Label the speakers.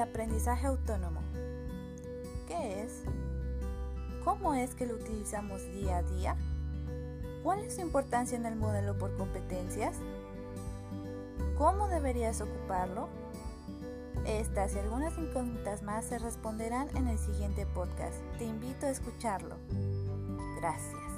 Speaker 1: El aprendizaje autónomo. ¿Qué es? ¿Cómo es que lo utilizamos día a día? ¿Cuál es su importancia en el modelo por competencias? ¿Cómo deberías ocuparlo? Estas y algunas incógnitas más se responderán en el siguiente podcast. Te invito a escucharlo. Gracias.